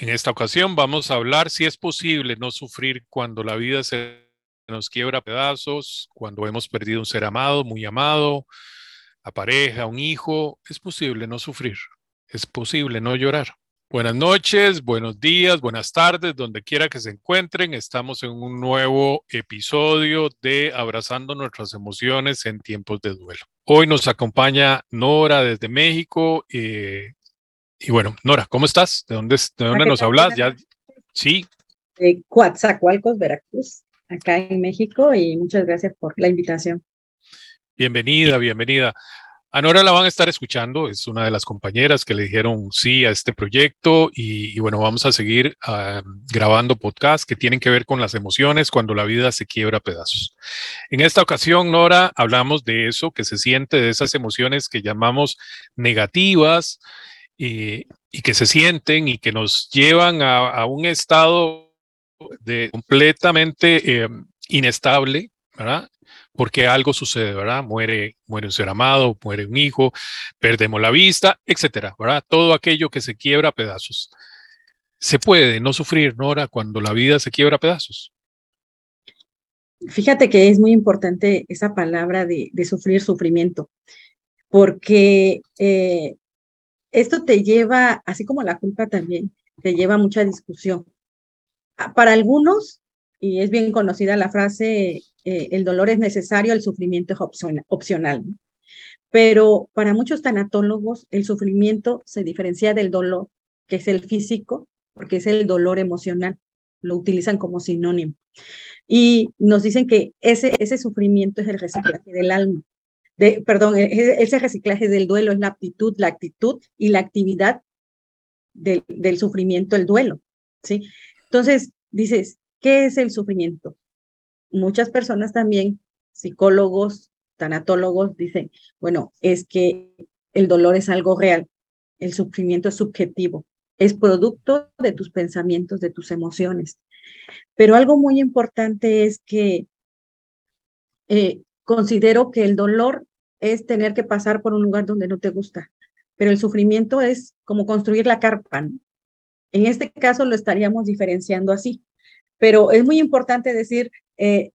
En esta ocasión vamos a hablar si es posible no sufrir cuando la vida se nos quiebra pedazos, cuando hemos perdido un ser amado, muy amado, a pareja, un hijo. Es posible no sufrir, es posible no llorar. Buenas noches, buenos días, buenas tardes, donde quiera que se encuentren. Estamos en un nuevo episodio de Abrazando nuestras emociones en tiempos de duelo. Hoy nos acompaña Nora desde México. Eh, y bueno, Nora, ¿cómo estás? ¿De dónde, de dónde nos hablas? Ya, sí. De Coatzacoalcos, Veracruz, acá en México, y muchas gracias por la invitación. Bienvenida, bienvenida. A Nora la van a estar escuchando, es una de las compañeras que le dijeron sí a este proyecto y, bueno, vamos a seguir grabando podcasts que tienen que ver con las emociones cuando la vida se quiebra a pedazos. En esta ocasión, Nora, hablamos de eso que se siente, de esas emociones que llamamos negativas, y, que se sienten y que nos llevan a, un estado de completamente eh, inestable, ¿verdad? Porque algo sucede, ¿verdad? Muere, muere un ser amado, muere un hijo, perdemos la vista, etcétera, ¿verdad? Todo aquello que se quiebra a pedazos. Se puede no sufrir, Nora, cuando la vida se quiebra a pedazos. Fíjate que es muy importante esa palabra de, sufrir sufrimiento, porque eh, esto te lleva, así como la culpa también, te lleva a mucha discusión. Ah, para algunos, y es bien conocida la frase, eh, el dolor es necesario, el sufrimiento es opcional. Pero para muchos tanatólogos, el sufrimiento se diferencia del dolor, que es el físico, porque es el dolor emocional. Lo utilizan como sinónimo. Y nos dicen que ese, ese sufrimiento es el reciclaje del alma perdón, e, e, ese reciclaje del duelo es la aptitud, la actitud y la actividad del, del sufrimiento, el duelo, ¿sí? Entonces, dices, ¿qué es el sufrimiento? Muchas personas también, psicólogos, tanatólogos, dicen, bueno, es que el dolor es algo real, el sufrimiento es subjetivo, es producto de tus pensamientos, de tus emociones. Pero algo muy importante es que eh, considero que el dolor es tener que pasar por un lugar donde no te gusta, pero el sufrimiento es como construir la carpa. En este caso lo estaríamos diferenciando así, pero es muy importante decir eh,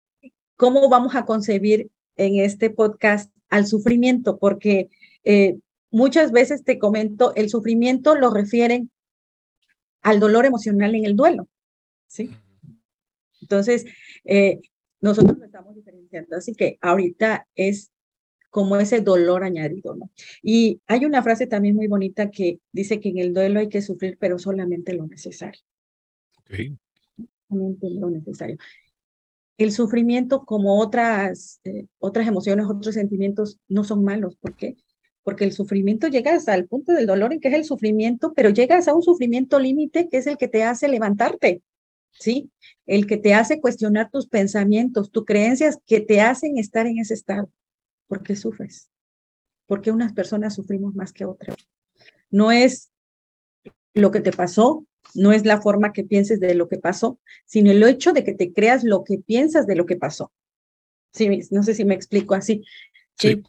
cómo vamos a concebir en este podcast al sufrimiento, porque eh, muchas veces te comento, el sufrimiento lo refieren al dolor emocional en el duelo, ¿sí? Entonces, eh, nosotros lo estamos diferenciando, así que ahorita es como ese dolor añadido, ¿no? Y hay una frase también muy bonita que dice que en el duelo hay que sufrir, pero solamente lo necesario. Okay. Solamente lo necesario. El sufrimiento, como otras, eh, otras emociones, otros sentimientos, no son malos. ¿Por qué? Porque el sufrimiento llega hasta el punto del dolor en que es el sufrimiento, pero llegas a un sufrimiento límite que es el que te hace levantarte, ¿sí? El que te hace cuestionar tus pensamientos, tus creencias que te hacen estar en ese estado. ¿Por qué sufres? ¿Por qué unas personas sufrimos más que otras? No es lo que te pasó, no es la forma que pienses de lo que pasó, sino el hecho de que te creas lo que piensas de lo que pasó. Sí, no sé si me explico así. Sí.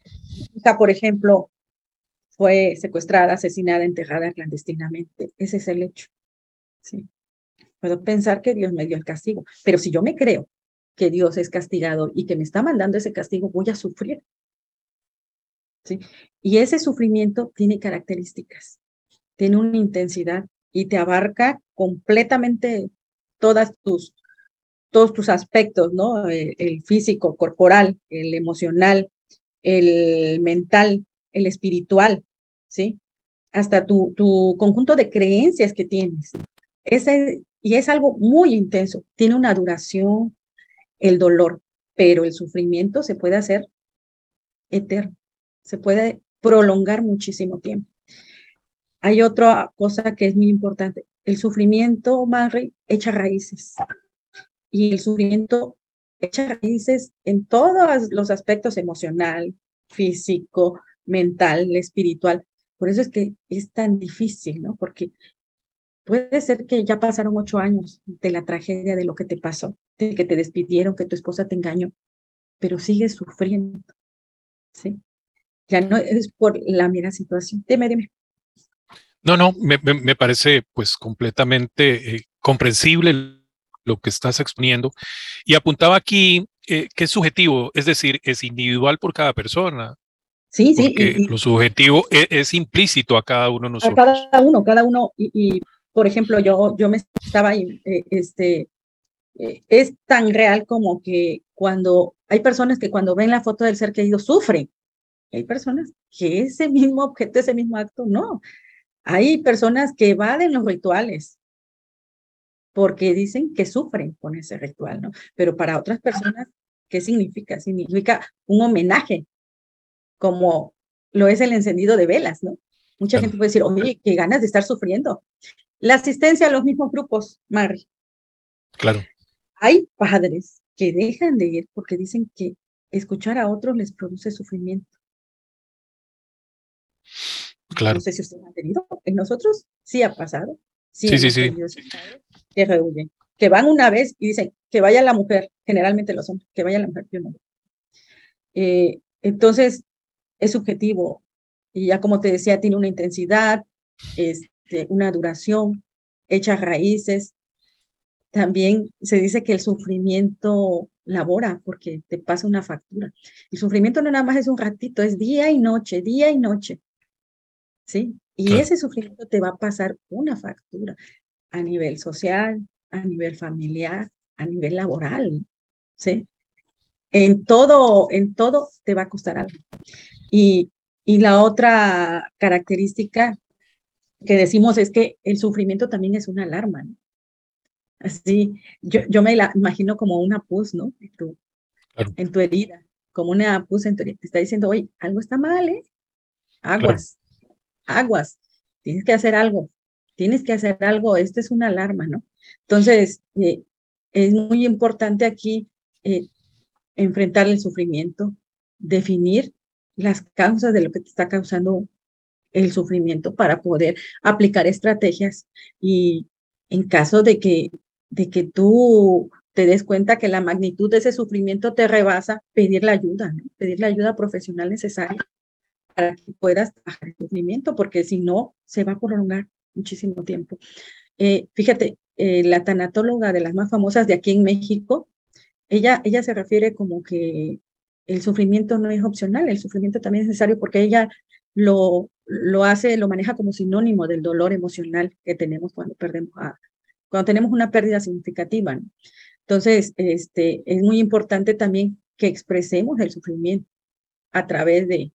por ejemplo, fue secuestrada, asesinada, enterrada clandestinamente. Ese es el hecho. Sí. Puedo pensar que Dios me dio el castigo, pero si yo me creo que Dios es castigado y que me está mandando ese castigo, voy a sufrir. Y ese sufrimiento tiene características, tiene una intensidad y te abarca completamente todas tus, todos tus aspectos, ¿no? El, físico, corporal, el emocional, el mental, el espiritual, ¿sí? Hasta tu, tu conjunto de creencias que tienes. Y es algo muy intenso, tiene una duración, el dolor, pero el sufrimiento se puede hacer eterno se puede prolongar muchísimo tiempo. Hay otra cosa que es muy importante. El sufrimiento, Mary, echa raíces. Y el sufrimiento echa raíces en todos los aspectos emocional, físico, mental, espiritual. Por eso es que es tan difícil, ¿no? Porque puede ser que ya pasaron ocho años de la tragedia de lo que te pasó, de que te despidieron, que tu esposa te engañó, pero sigues sufriendo, ¿sí? Ya no es por la mera situación. Dime, dime. No, no, me, parece pues completamente eh, comprensible lo que estás exponiendo. Y apuntaba aquí eh, que es subjetivo, es decir, es individual por cada persona. Sí, sí. Y, lo subjetivo e, es, implícito a cada uno de nosotros. A cada uno, cada uno. Y, por ejemplo, yo, yo me estaba eh, este, es tan real como que cuando hay personas que cuando ven la foto del ser querido sufren. Hay personas que ese mismo objeto, ese mismo acto, no. Hay personas que evaden los rituales porque dicen que sufren con ese ritual, ¿no? Pero para otras personas, ¿qué significa? Significa un homenaje, como lo es el encendido de velas, ¿no? Mucha gente puede decir, oye, qué ganas de estar sufriendo. La asistencia a los mismos grupos, Mari. Claro. Hay padres que dejan de ir porque dicen que escuchar a otros les produce sufrimiento. Claro. No sé si usted ha tenido. En nosotros sí ha pasado. Sí, sí, sí. Que rehuyen. Que van una vez y dicen que vaya la mujer, generalmente lo son, que vaya la mujer, yo no. Eh, entonces, es subjetivo. Y ya como te decía, tiene una intensidad, este, una duración, echa raíces. También se dice que el sufrimiento labora porque te pasa una factura. El sufrimiento no nada más es un ratito, es día y noche, día y noche. ¿Sí? Y ese sufrimiento te va a pasar una factura a nivel social, a nivel familiar, a nivel laboral, ¿sí? En todo, en todo te va a costar algo. Y, y la otra característica que decimos es que el sufrimiento también es una alarma, ¿no? Así, yo, yo me la imagino como una pus, ¿no? En tu, en tu herida, como una pus en tu herida. Te está diciendo, oye, algo está mal, ¿eh? Aguas aguas, tienes que hacer algo, tienes que hacer algo, esta es una alarma, ¿no? Entonces, eh, es muy importante aquí eh, enfrentar el sufrimiento, definir las causas de lo que te está causando el sufrimiento para poder aplicar estrategias y en caso de que, de que tú te des cuenta que la magnitud de ese sufrimiento te rebasa, pedir la ayuda, pedir la ayuda profesional necesaria para que puedas bajar el sufrimiento, porque si no, se va a prolongar muchísimo tiempo. Eh, fíjate, eh, la tanatóloga de las más famosas de aquí en México, ella, ella se refiere como que el sufrimiento no es opcional, el sufrimiento también es necesario porque ella lo, lo hace, lo maneja como sinónimo del dolor emocional que tenemos cuando perdemos a, cuando tenemos una pérdida significativa. Entonces, este, es muy importante también que expresemos el sufrimiento a través de,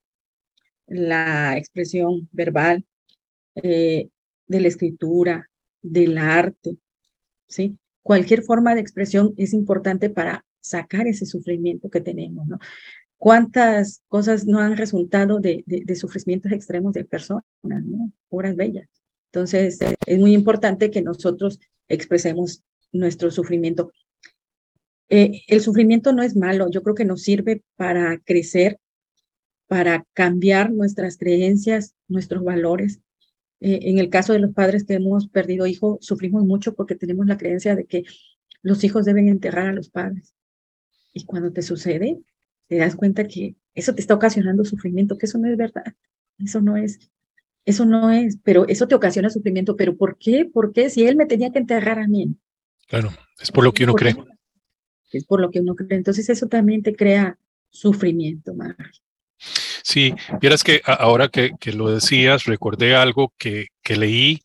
la expresión verbal, eh, de la escritura, del arte, ¿sí? Cualquier forma de expresión es importante para sacar ese sufrimiento que tenemos, ¿no? ¿Cuántas cosas no han resultado de, de, sufrimientos extremos de personas, ¿no? Obras bellas. Entonces, es muy importante que nosotros expresemos nuestro sufrimiento. Eh, el sufrimiento no es malo, yo creo que nos sirve para crecer para cambiar nuestras creencias, nuestros valores. Eh, en el caso de los padres que hemos perdido hijos, sufrimos mucho porque tenemos la creencia de que los hijos deben enterrar a los padres. Y cuando te sucede, te das cuenta que eso te está ocasionando sufrimiento, que eso no es verdad. Eso no es, eso no es, pero eso te ocasiona sufrimiento. ¿Pero por qué? ¿Por qué? Si él me tenía que enterrar a mí. Claro, es por lo que uno cree. Es por lo que uno cree. Entonces eso también te crea sufrimiento, Mar. Sí, vieras que ahora que, lo decías, recordé algo que, leí,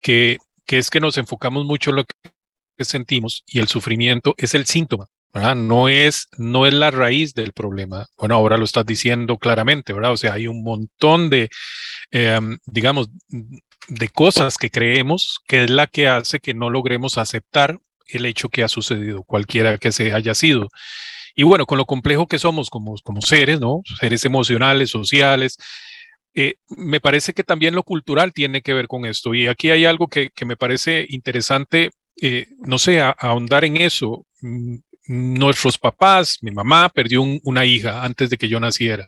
que, que, es que nos enfocamos mucho en lo que sentimos y el sufrimiento es el síntoma. ¿verdad? No es, no es la raíz del problema. Bueno, ahora lo estás diciendo claramente, ¿verdad? O sea, hay un montón de, em, digamos, de cosas que creemos que es la que hace que no logremos aceptar el hecho que ha sucedido, cualquiera que se haya sido. Y bueno, con lo complejo que somos como, como seres, ¿no? Seres emocionales, sociales, eh, me parece que también lo cultural tiene que ver con esto. Y aquí hay algo que, que me parece interesante, eh, no sé, ahondar en eso. Mm, nuestros papás, mi mamá perdió una hija antes de que yo naciera.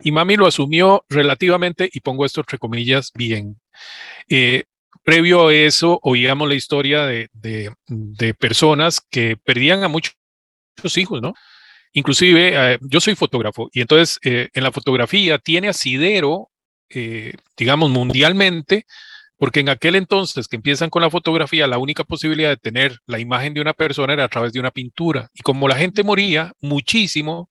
Y mami lo asumió relativamente, y pongo esto entre comillas, bien. Eh, previo a eso, oíamos la historia de, de, de personas que perdían a muchos hijos, ¿no? Inclusive, eh, yo soy fotógrafo y entonces eh, en la fotografía tiene asidero, eh, digamos, mundialmente Porque en aquel entonces que empiezan con la fotografía, la única posibilidad de tener la imagen de una persona era a través de una pintura. Y como la gente moría muchísimo,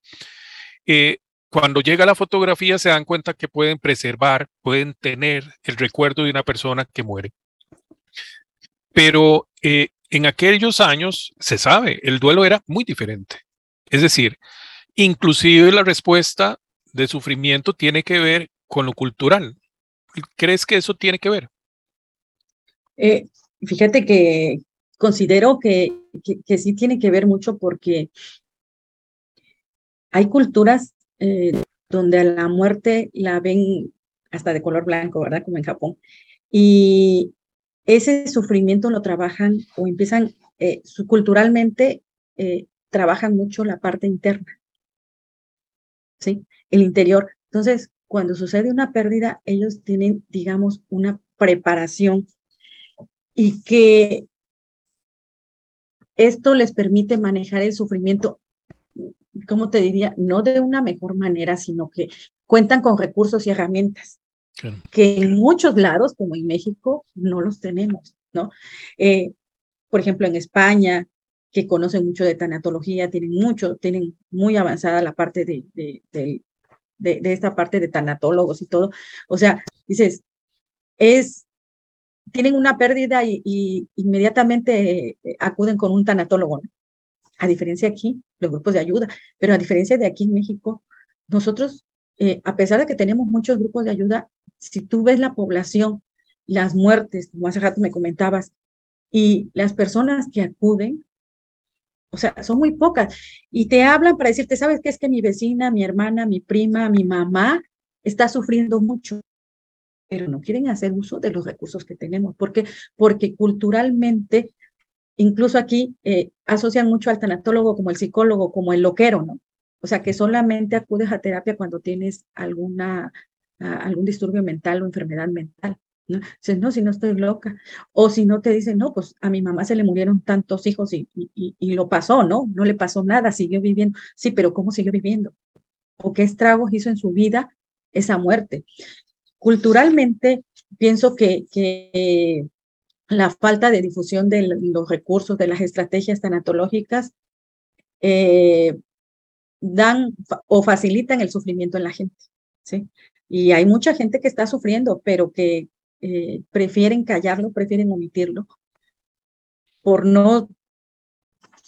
cuando llega la fotografía se dan cuenta que pueden preservar, pueden tener el recuerdo de una persona que muere. Pero en aquellos años, se sabe, el duelo era muy diferente. Es decir, inclusive la respuesta de sufrimiento tiene que ver con lo cultural. ¿Crees que eso tiene que ver? Eh, fíjate que considero que, que, sí tiene que ver mucho porque hay culturas eh, donde a la muerte la ven hasta de color blanco, ¿verdad? Como en Japón. Y ese sufrimiento lo trabajan o empiezan, eh, culturalmente, eh, trabajan mucho la parte interna, ¿sí? El interior. Entonces, cuando sucede una pérdida, ellos tienen, digamos, una preparación y que esto les permite manejar el sufrimiento, ¿cómo te diría? No de una mejor manera, sino que cuentan con recursos y herramientas que en muchos lados, como en México, no los tenemos, ¿no? Eh, por ejemplo, en España, que conocen mucho de tanatología, tienen mucho, tienen muy avanzada la parte de, de, de, de, esta parte de tanatólogos y todo. O sea, dices, es, tienen una pérdida y, inmediatamente eh, acuden con un tanatólogo, ¿no? A diferencia aquí, los grupos de ayuda, pero a diferencia de aquí en México, nosotros, eh, a pesar de que tenemos muchos grupos de ayuda, si tú ves la población, las muertes, como hace rato me comentabas, y las personas que acuden, o sea, son muy pocas. Y te hablan para decirte, ¿sabes qué? Es que mi vecina, mi hermana, mi prima, mi mamá está sufriendo mucho, pero no quieren hacer uso de los recursos que tenemos. ¿Por qué? Porque culturalmente, incluso aquí, eh, asocian mucho al tanatólogo como el psicólogo, como el loquero, ¿no? O sea, que solamente acudes a terapia cuando tienes alguna algún disturbio mental o enfermedad mental. ¿no? Dices, no, si no estoy loca. O si no te dicen, no, pues a mi mamá se le murieron tantos hijos y, y, y, lo pasó, ¿no? No le pasó nada, siguió viviendo. Sí, pero ¿cómo siguió viviendo? ¿O qué estragos hizo en su vida esa muerte? Culturalmente, pienso que, que la falta de difusión de los recursos, de las estrategias tanatológicas, eh, dan o facilitan el sufrimiento en la gente. ¿sí? Y hay mucha gente que está sufriendo, pero que eh, prefieren callarlo, prefieren omitirlo, por no,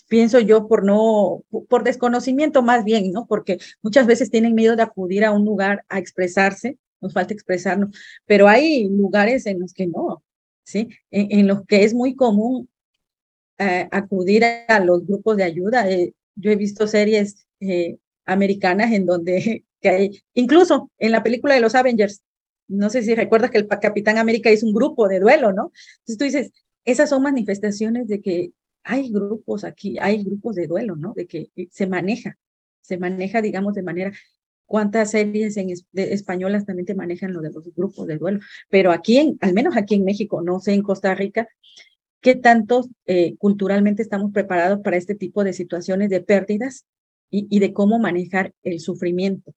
pienso yo, por no, por desconocimiento más bien, ¿no? Porque muchas veces tienen miedo de acudir a un lugar a expresarse, nos falta expresarnos, pero hay lugares en los que no, ¿sí? En, los que es muy común eh, acudir a, los grupos de ayuda. Eh, yo he visto series americanas en donde que hay, incluso en la película de los Avengers, no sé si recuerdas que el Capitán América hizo un grupo de duelo, ¿no? Entonces tú dices, esas son manifestaciones de que hay grupos aquí, hay grupos de duelo, ¿no? De que eh, se maneja, se maneja, digamos, de manera, cuántas series en españolas también te manejan lo de los grupos de duelo, pero aquí, al menos aquí en México, no sé, en Costa Rica, ¿qué tanto eh, culturalmente estamos preparados para este tipo de situaciones de pérdidas y, y de cómo manejar el sufrimiento?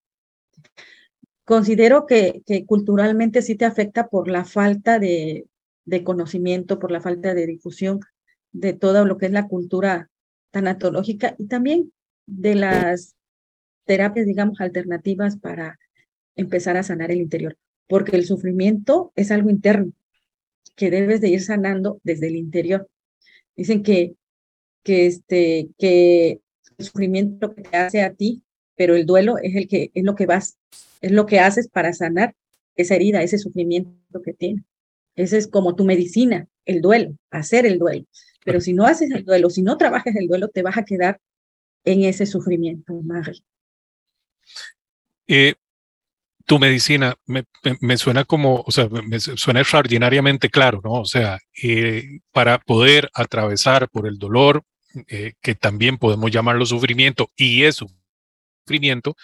Considero que, culturalmente sí te afecta por la falta de, de conocimiento, por la falta de difusión de todo lo que es la cultura tanatológica y también de las terapias, digamos, alternativas para empezar a sanar el interior, porque el sufrimiento es algo interno que debes de ir sanando desde el interior. Dicen que, que, este, que el sufrimiento que te hace a ti pero el duelo es el que es lo que vas, es lo que haces para sanar esa herida, ese sufrimiento que tiene. Ese es como tu medicina, el duelo, hacer el duelo. Pero si no haces el duelo, si no trabajas el duelo, te vas a quedar en ese sufrimiento, Mari. Eh, tu medicina me, me, suena como, o sea, me suena extraordinariamente claro, ¿no? O sea, eh, para poder atravesar por el dolor, eh, que también podemos llamarlo sufrimiento, y eso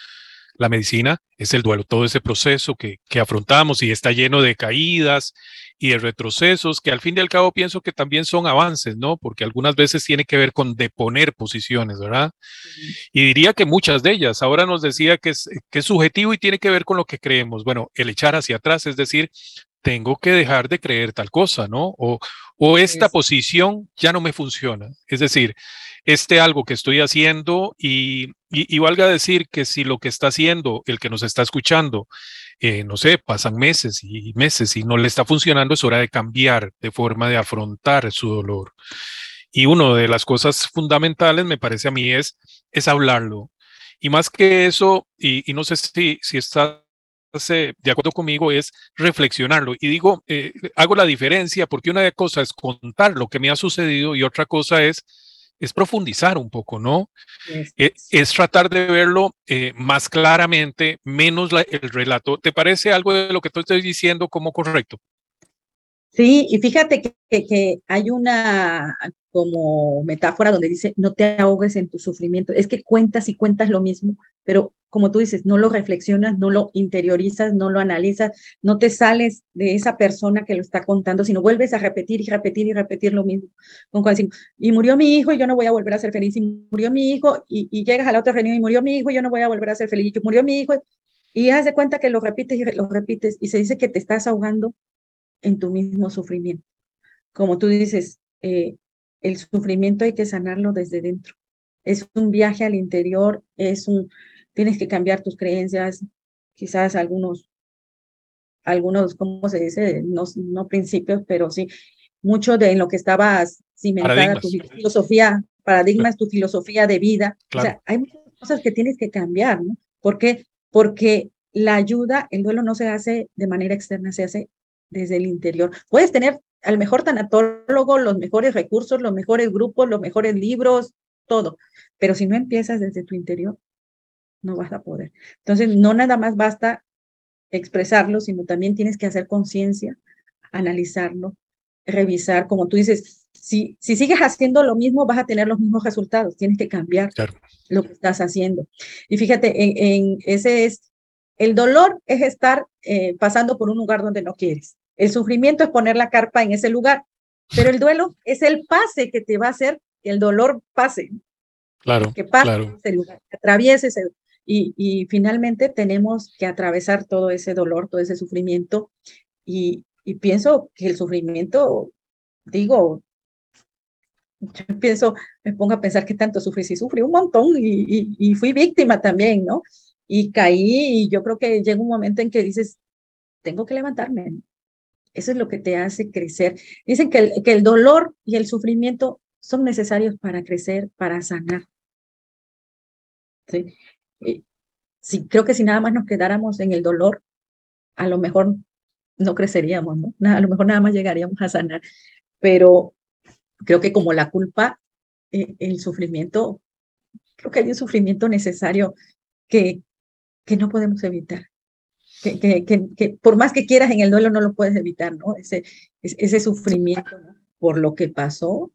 la medicina, es el duelo, todo ese proceso que, que afrontamos y está lleno de caídas y de retrocesos, que al fin y al cabo pienso que también son avances, ¿no? Porque algunas veces tiene que ver con deponer posiciones, ¿verdad? Y diría que muchas de ellas, ahora nos decía que es, que es subjetivo y tiene que ver con lo que creemos. Bueno, el echar hacia atrás, es decir, tengo que dejar de creer tal cosa, ¿no? O, o esta posición ya no me funciona. Es decir, este algo que estoy haciendo y, y, valga decir que si lo que está haciendo el que nos está escuchando, eh, no sé, pasan meses y meses y no le está funcionando, es hora de cambiar de forma de afrontar su dolor. Y una de las cosas fundamentales, me parece a mí, es, es hablarlo. Y más que eso, y, y no sé si, si está de acuerdo conmigo es reflexionarlo. Y digo, eh, hago la diferencia porque una cosa es contar lo que me ha sucedido y otra cosa es, es profundizar un poco, ¿no? Eh, es, tratar de verlo eh, más claramente, menos el relato. ¿Te parece algo de lo que tú estoy diciendo como correcto? Sí, y fíjate que, que, hay una como metáfora donde dice, no te ahogues en tu sufrimiento. Es que cuentas y cuentas lo mismo, pero como tú dices, no lo reflexionas, no lo interiorizas, no lo analizas, no te sales de esa persona que lo está contando, sino vuelves a repetir y repetir y repetir lo mismo. Con y murió mi hijo y yo no voy a volver a ser feliz, y murió mi hijo, y, llegas a la otra reunión y murió mi hijo y yo no voy a volver a ser feliz, y murió mi hijo, y haz de cuenta que lo repites y lo repites, y se dice que te estás ahogando en tu mismo sufrimiento. Como tú dices, eh, el sufrimiento hay que sanarlo desde dentro. Es un viaje al interior, es un, tienes que cambiar tus creencias, quizás algunos, algunos, ¿cómo se dice? No, no principios, pero sí, mucho de lo que estabas cimentada, tu filosofía, paradigmas, tu filosofía de vida. O sea, hay muchas cosas que tienes que cambiar, ¿no? ¿Por qué? Porque la ayuda, el duelo no se hace de manera externa, se hace desde el interior. Puedes tener al mejor tanatólogo, los mejores recursos, los mejores grupos, los mejores libros, todo. Pero si no empiezas desde tu interior, no vas a poder. Entonces, no nada más basta expresarlo, sino también tienes que hacer conciencia, analizarlo, revisar, como tú dices, si, si sigues haciendo lo mismo, vas a tener los mismos resultados, tienes que cambiar lo que estás haciendo. Y fíjate, en, ese es, el dolor es estar eh, pasando por un lugar donde no quieres. El sufrimiento es poner la carpa en ese lugar, pero el duelo es el pase que te va a hacer que el dolor pase. Claro. Que pase ese lugar, que atraviese ese y, y finalmente tenemos que atravesar todo ese dolor, todo ese sufrimiento. Y, y pienso que el sufrimiento, digo, yo pienso, me pongo a pensar que tanto sufrí, sí sufrí un montón y, y, y, fui víctima también, ¿no? Y caí y yo creo que llega un momento en que dices, tengo que levantarme, eso es lo que te hace crecer. Dicen que el, dolor y el sufrimiento son necesarios para crecer, para sanar. ¿Sí? sí, creo que si nada más nos quedáramos en el dolor, a lo mejor no creceríamos, ¿no? A lo mejor nada más llegaríamos a sanar. Pero creo que como la culpa, eh, el sufrimiento, creo que hay un sufrimiento necesario que, que no podemos evitar que, que, que, por más que quieras en el duelo no lo puedes evitar, ¿no? Ese, ese sufrimiento por lo que pasó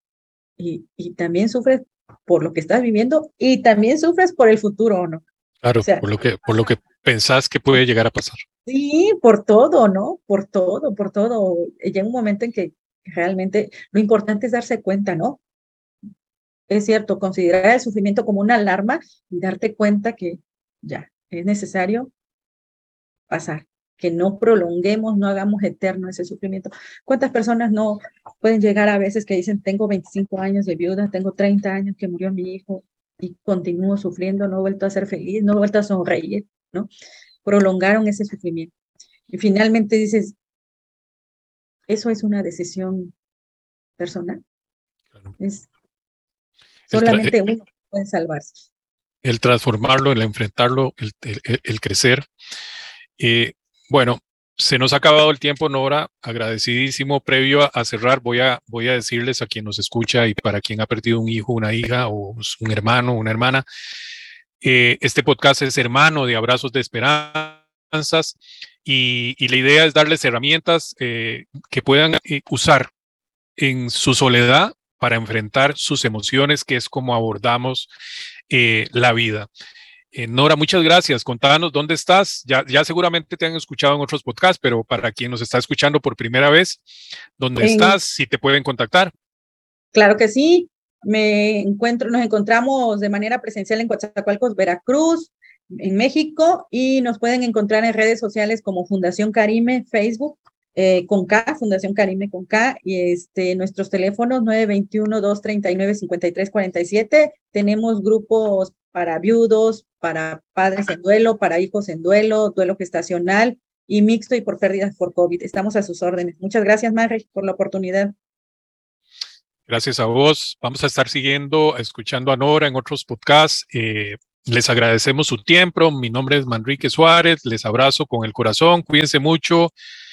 y, y también sufres por lo que estás viviendo y también sufres por el futuro, ¿no? Claro, por lo que por lo que pensás que puede llegar a pasar. Sí, por todo, ¿no? Por todo, por todo. Llega un momento en que realmente lo importante es darse cuenta, ¿no? Es cierto, considerar el sufrimiento como una alarma y darte cuenta que ya es necesario pasar, que no prolonguemos, no hagamos eterno ese sufrimiento. ¿Cuántas personas no pueden llegar a veces que dicen, tengo 25 años de viuda, tengo 30 años que murió mi hijo y continúo sufriendo, no he vuelto a ser feliz, no he vuelto a sonreír, ¿no? Prolongaron ese sufrimiento. Y finalmente dices, eso es una decisión personal. Es, solamente eh, uno puede salvarse. El transformarlo, el enfrentarlo, el, el crecer eh, bueno, se nos ha acabado el tiempo, Nora. Agradecidísimo. Previo a, cerrar, voy a, voy a decirles a quien nos escucha y para quien ha perdido un hijo, una hija o un hermano, una hermana, eh, este podcast es hermano de Abrazos de Esperanzas y, la idea es darles herramientas eh, que puedan usar en su soledad para enfrentar sus emociones, que es como abordamos la vida. Eh, Nora, muchas gracias. Contanos dónde estás. Ya, ya seguramente te han escuchado en otros podcasts, pero para quien nos está escuchando por primera vez, ¿dónde estás? Si te pueden contactar. Claro que sí. Me encuentro, nos encontramos de manera presencial en Coatzacoalcos, Veracruz, en México, y nos pueden encontrar en redes sociales como Fundación Carime, Facebook, eh, con K, Fundación Carime con K, y este, nuestros teléfonos 921-239-5347. Tenemos grupos para viudos, para padres en duelo, para hijos en duelo, duelo gestacional y mixto y por pérdidas por COVID. Estamos a sus órdenes. Muchas gracias, Marre, por la oportunidad. Gracias a vos. Vamos a estar siguiendo, escuchando a Nora en otros podcasts. Eh, les agradecemos su tiempo. Mi nombre es Manrique Suárez. Les abrazo con el corazón. Cuídense mucho